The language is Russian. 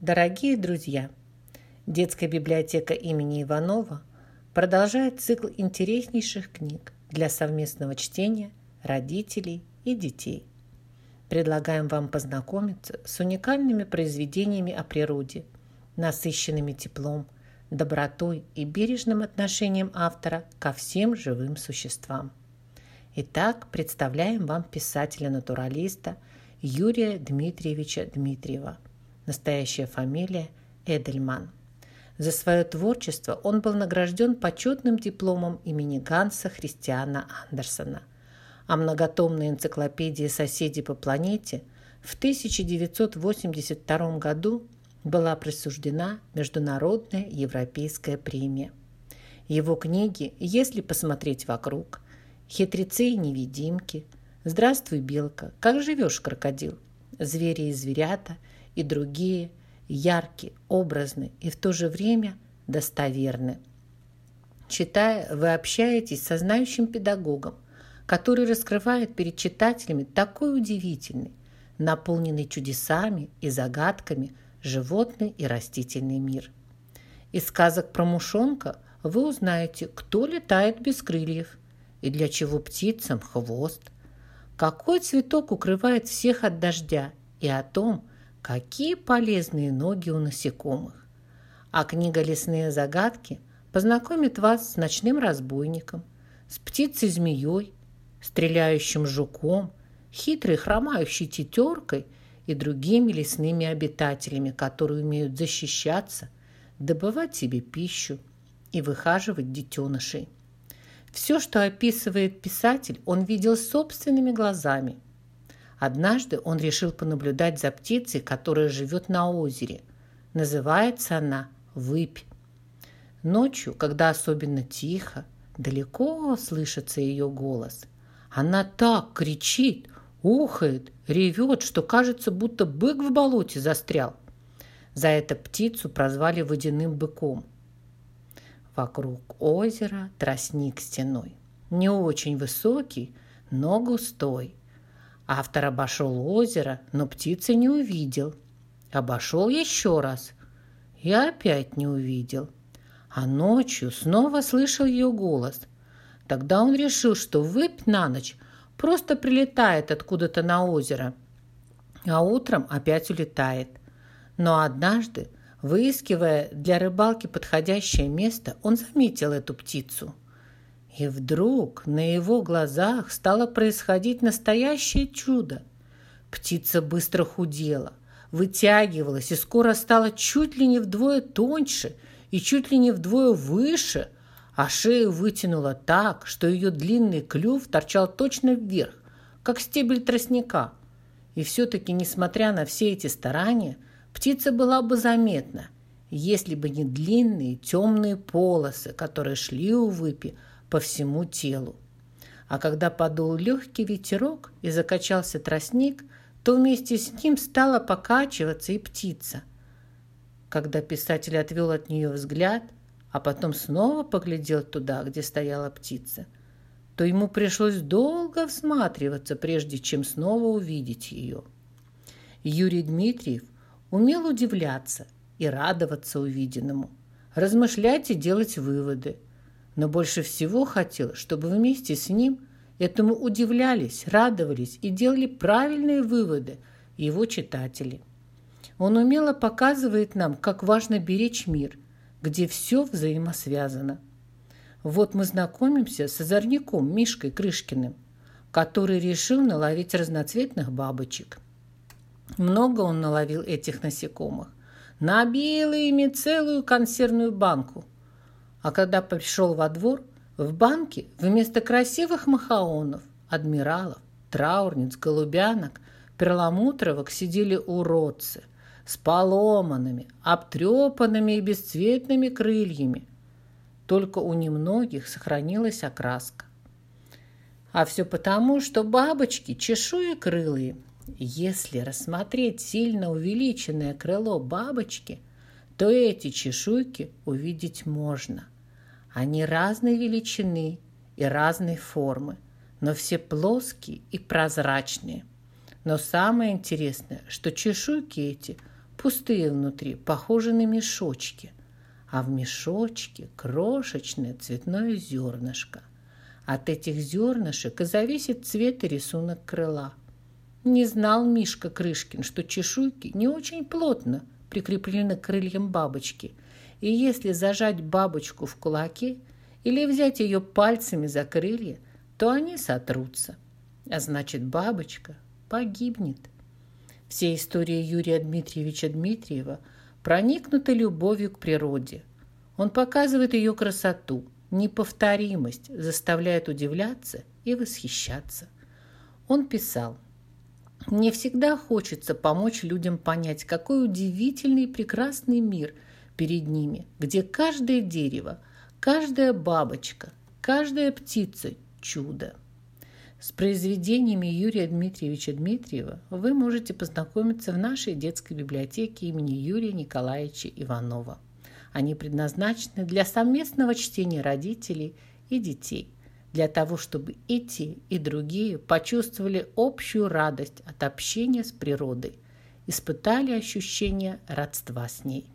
Дорогие друзья, детская библиотека имени Иванова продолжает цикл интереснейших книг для совместного чтения родителей и детей. Предлагаем вам познакомиться с уникальными произведениями о природе, насыщенными теплом, добротой и бережным отношением автора ко всем живым существам. Итак, представляем вам писателя-натуралиста Юрия Дмитриевича Дмитриева – настоящая фамилия Эдельман. За свое творчество он был награжден почетным дипломом имени Ганса Христиана Андерсона. А многотомная энциклопедия «Соседи по планете» в 1982 году была присуждена Международная европейская премия. Его книги «Если посмотреть вокруг», «Хитрецы и невидимки», «Здравствуй, белка», «Как живешь, крокодил», «Звери и зверята» и другие яркие, образны и в то же время достоверны. Читая, вы общаетесь со знающим педагогом, который раскрывает перед читателями такой удивительный, наполненный чудесами и загадками животный и растительный мир. Из сказок про мушонка вы узнаете, кто летает без крыльев и для чего птицам хвост, какой цветок укрывает всех от дождя и о том, Какие полезные ноги у насекомых! А книга «Лесные загадки» познакомит вас с ночным разбойником, с птицей-змеей, стреляющим жуком, хитрой хромающей тетеркой и другими лесными обитателями, которые умеют защищаться, добывать себе пищу и выхаживать детенышей. Все, что описывает писатель, он видел собственными глазами – Однажды он решил понаблюдать за птицей, которая живет на озере. Называется она «Выпь». Ночью, когда особенно тихо, далеко слышится ее голос. Она так кричит, ухает, ревет, что кажется, будто бык в болоте застрял. За это птицу прозвали водяным быком. Вокруг озера тростник стеной. Не очень высокий, но густой. Автор обошел озеро, но птицы не увидел. Обошел еще раз и опять не увидел. А ночью снова слышал ее голос. Тогда он решил, что выпь на ночь просто прилетает откуда-то на озеро, а утром опять улетает. Но однажды, выискивая для рыбалки подходящее место, он заметил эту птицу – и вдруг на его глазах стало происходить настоящее чудо. Птица быстро худела, вытягивалась и скоро стала чуть ли не вдвое тоньше и чуть ли не вдвое выше, а шею вытянула так, что ее длинный клюв торчал точно вверх, как стебель тростника. И все-таки, несмотря на все эти старания, птица была бы заметна, если бы не длинные темные полосы, которые шли у выпи по всему телу. А когда подул легкий ветерок и закачался тростник, то вместе с ним стала покачиваться и птица. Когда писатель отвел от нее взгляд, а потом снова поглядел туда, где стояла птица, то ему пришлось долго всматриваться, прежде чем снова увидеть ее. Юрий Дмитриев умел удивляться и радоваться увиденному, размышлять и делать выводы – но больше всего хотел, чтобы вместе с ним этому удивлялись, радовались и делали правильные выводы его читатели. Он умело показывает нам, как важно беречь мир, где все взаимосвязано. Вот мы знакомимся с озорником Мишкой Крышкиным, который решил наловить разноцветных бабочек. Много он наловил этих насекомых. Набил ими целую консервную банку – а когда пришел во двор, в банке вместо красивых махаонов, адмиралов, траурниц, голубянок, перламутровок сидели уродцы с поломанными, обтрепанными и бесцветными крыльями. Только у немногих сохранилась окраска. А все потому, что бабочки чешуекрылые. Если рассмотреть сильно увеличенное крыло бабочки – то эти чешуйки увидеть можно. Они разной величины и разной формы, но все плоские и прозрачные. Но самое интересное, что чешуйки эти пустые внутри, похожи на мешочки, а в мешочке крошечное цветное зернышко. От этих зернышек и зависит цвет и рисунок крыла. Не знал Мишка Крышкин, что чешуйки не очень плотно прикреплены к крыльям бабочки, и если зажать бабочку в кулаке или взять ее пальцами за крылья, то они сотрутся, а значит бабочка погибнет. Все истории Юрия Дмитриевича Дмитриева проникнуты любовью к природе. Он показывает ее красоту, неповторимость, заставляет удивляться и восхищаться. Он писал, «Мне всегда хочется помочь людям понять, какой удивительный и прекрасный мир перед ними, где каждое дерево, каждая бабочка, каждая птица – чудо». С произведениями Юрия Дмитриевича Дмитриева вы можете познакомиться в нашей детской библиотеке имени Юрия Николаевича Иванова. Они предназначены для совместного чтения родителей и детей, для того, чтобы и те, и другие почувствовали общую радость от общения с природой, испытали ощущение родства с ней.